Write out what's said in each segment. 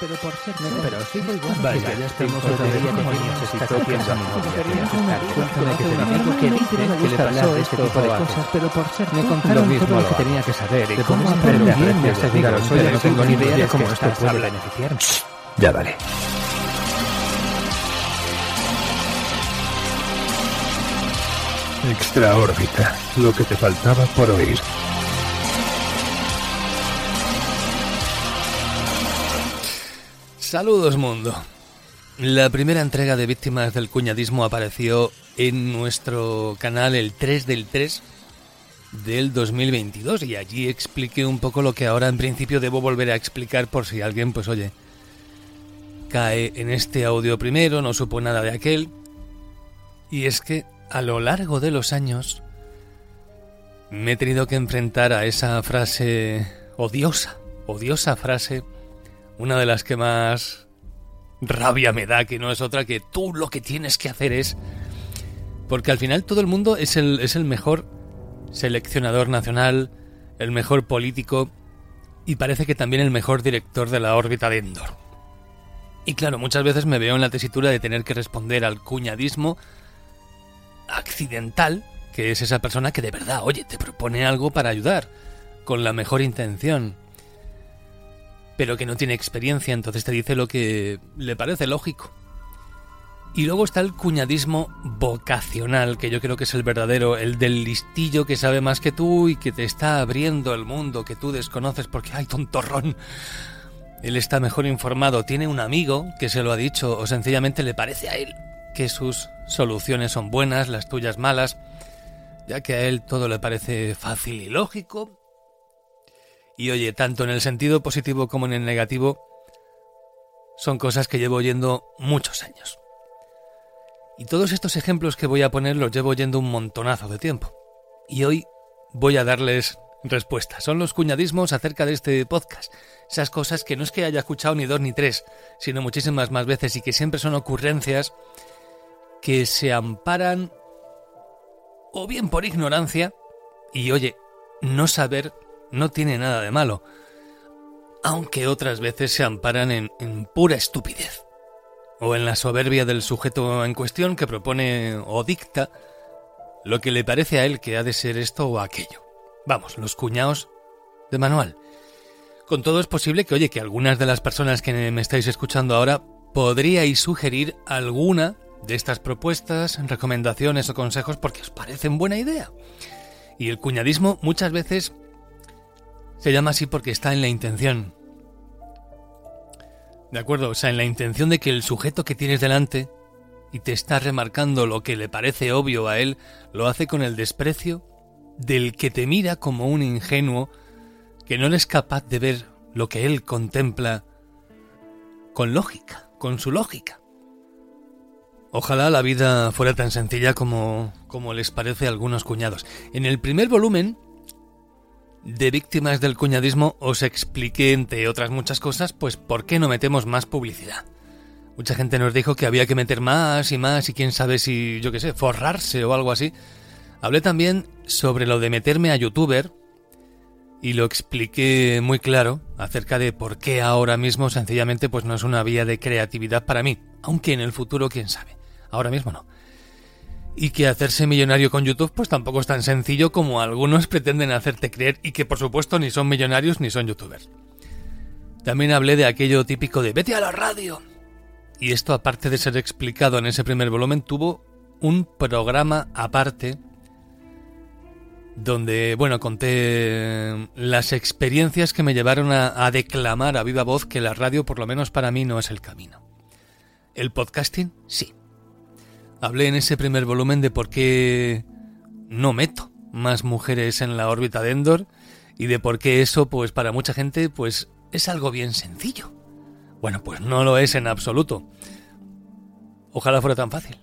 pero por ser pero sigo igual. Vaya, ya estamos otra vez demonios está cogiendo a mi novia. Cuéntame que tengo amigo que dice que le pasó este tipo de cosas, pero por ser me contaron todo lo que tenía que saber y cómo aprender bien me aseguraron que no tengo ni idea de cómo esto puede beneficiarme. Ya vale. Extraórbita, lo que te faltaba por oír. Saludos mundo. La primera entrega de Víctimas del Cuñadismo apareció en nuestro canal el 3 del 3 del 2022 y allí expliqué un poco lo que ahora en principio debo volver a explicar por si alguien pues oye cae en este audio primero, no supo nada de aquel. Y es que a lo largo de los años me he tenido que enfrentar a esa frase odiosa, odiosa frase, una de las que más rabia me da, que no es otra que tú lo que tienes que hacer es... Porque al final todo el mundo es el, es el mejor seleccionador nacional, el mejor político y parece que también el mejor director de la órbita de Endor. Y claro, muchas veces me veo en la tesitura de tener que responder al cuñadismo accidental, que es esa persona que de verdad, oye, te propone algo para ayudar, con la mejor intención, pero que no tiene experiencia, entonces te dice lo que le parece lógico. Y luego está el cuñadismo vocacional, que yo creo que es el verdadero, el del listillo que sabe más que tú y que te está abriendo el mundo que tú desconoces porque, ay, tontorrón, él está mejor informado, tiene un amigo que se lo ha dicho o sencillamente le parece a él que sus soluciones son buenas, las tuyas malas, ya que a él todo le parece fácil y lógico. Y oye, tanto en el sentido positivo como en el negativo, son cosas que llevo oyendo muchos años. Y todos estos ejemplos que voy a poner los llevo oyendo un montonazo de tiempo. Y hoy voy a darles respuestas. Son los cuñadismos acerca de este podcast. Esas cosas que no es que haya escuchado ni dos ni tres, sino muchísimas más veces y que siempre son ocurrencias que se amparan o bien por ignorancia, y oye, no saber no tiene nada de malo, aunque otras veces se amparan en, pura estupidez, o en la soberbia del sujeto en cuestión que propone o dicta lo que le parece a él que ha de ser esto o aquello. Vamos, los cuñados de manual. Con todo es posible que, oye, que algunas de las personas que me estáis escuchando ahora podríais sugerir alguna de estas propuestas, recomendaciones o consejos porque os parecen buena idea. Y el cuñadismo muchas veces se llama así porque está en la intención. ¿De acuerdo? O sea, en la intención de que el sujeto que tienes delante y te está remarcando lo que le parece obvio a él, lo hace con el desprecio del que te mira como un ingenuo que no es capaz de ver lo que él contempla con lógica, con su lógica. Ojalá la vida fuera tan sencilla como, como les parece a algunos cuñados. En el primer volumen de Víctimas del Cuñadismo os expliqué, entre otras muchas cosas, pues por qué no metemos más publicidad. Mucha gente nos dijo que había que meter más y más y quién sabe si, yo qué sé, forrarse o algo así. Hablé también sobre lo de meterme a youtuber y lo expliqué muy claro acerca de por qué ahora mismo sencillamente pues no es una vía de creatividad para mí, aunque en el futuro quién sabe. Ahora mismo no. Y que hacerse millonario con YouTube pues tampoco es tan sencillo como algunos pretenden hacerte creer y que por supuesto ni son millonarios ni son youtubers. También hablé de aquello típico de vete a la radio. Y esto aparte de ser explicado en ese primer volumen tuvo un programa aparte donde, bueno, conté las experiencias que me llevaron a, a, declamar a viva voz que la radio, por lo menos para mí, no es el camino. El podcasting, sí. Hablé en ese primer volumen de por qué no meto más mujeres en la órbita de Endor y de por qué eso, pues para mucha gente, pues es algo bien sencillo. Bueno, pues no lo es en absoluto. Ojalá fuera tan fácil.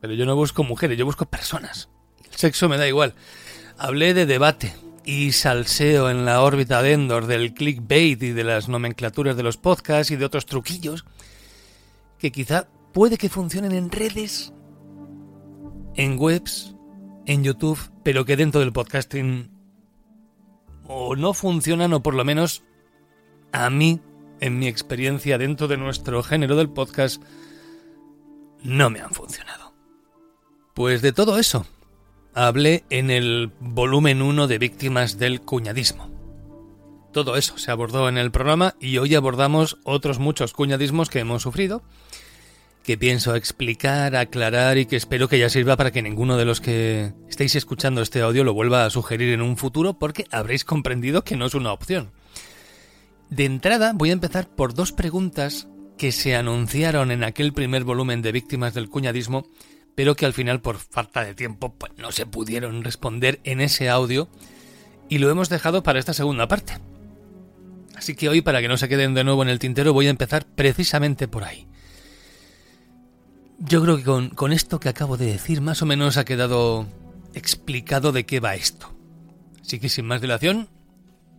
Pero yo no busco mujeres, yo busco personas. El sexo me da igual. Hablé de debate y salseo en la órbita de Endor, del clickbait y de las nomenclaturas de los podcasts y de otros truquillos que quizá puede que funcionen en redes, en webs, en YouTube, pero que dentro del podcasting o no funcionan o por lo menos a mí en mi experiencia dentro de nuestro género del podcast, no me han funcionado. Pues de todo eso, hablé en el volumen 1 de Víctimas del Cuñadismo. Todo eso se abordó en el programa y hoy abordamos otros muchos cuñadismos que hemos sufrido, que pienso explicar, aclarar y que espero que ya sirva para que ninguno de los que estéis escuchando este audio lo vuelva a sugerir en un futuro porque habréis comprendido que no es una opción. De entrada voy a empezar por dos preguntas que se anunciaron en aquel primer volumen de Víctimas del Cuñadismo, pero que al final por falta de tiempo pues, no se pudieron responder en ese audio y lo hemos dejado para esta segunda parte. Así que hoy, para que no se queden de nuevo en el tintero, voy a empezar precisamente por ahí. Yo creo que con, con esto que acabo de decir, más o menos ha quedado explicado de qué va esto. Así que sin más dilación,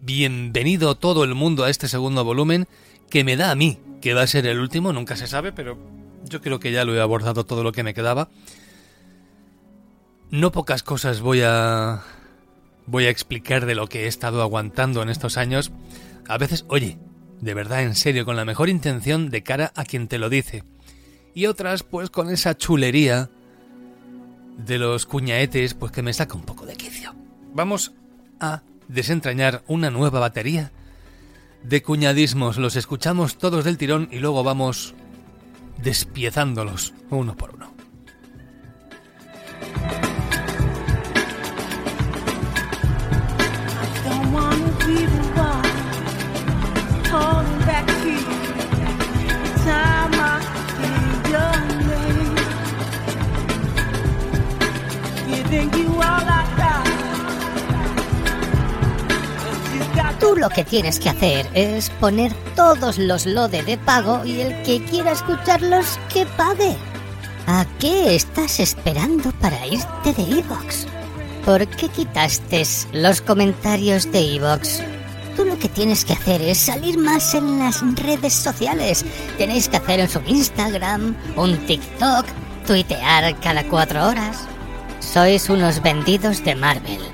bienvenido todo el mundo a este segundo volumen, que me da a mí, que va a ser el último, nunca se sabe, pero yo creo que ya lo he abordado todo lo que me quedaba. No pocas cosas voy a voy a explicar de lo que he estado aguantando en estos años. A veces, oye, de verdad, en serio, con la mejor intención de cara a quien te lo dice y otras pues con esa chulería de los cuñaetes pues que me saca un poco de quicio. Vamos a desentrañar una nueva batería de cuñadismos. Los escuchamos todos del tirón y luego vamos despiezándolos uno por uno. Lo que tienes que hacer es poner todos los LODE de pago y el que quiera escucharlos que pague. ¿A qué estás esperando para irte de Evox? ¿Por qué quitaste los comentarios de Evox? Tú lo que tienes que hacer es salir más en las redes sociales. Tenéis que hacer su Instagram, un TikTok, tuitear cada cuatro horas. Sois unos vendidos de Marvel.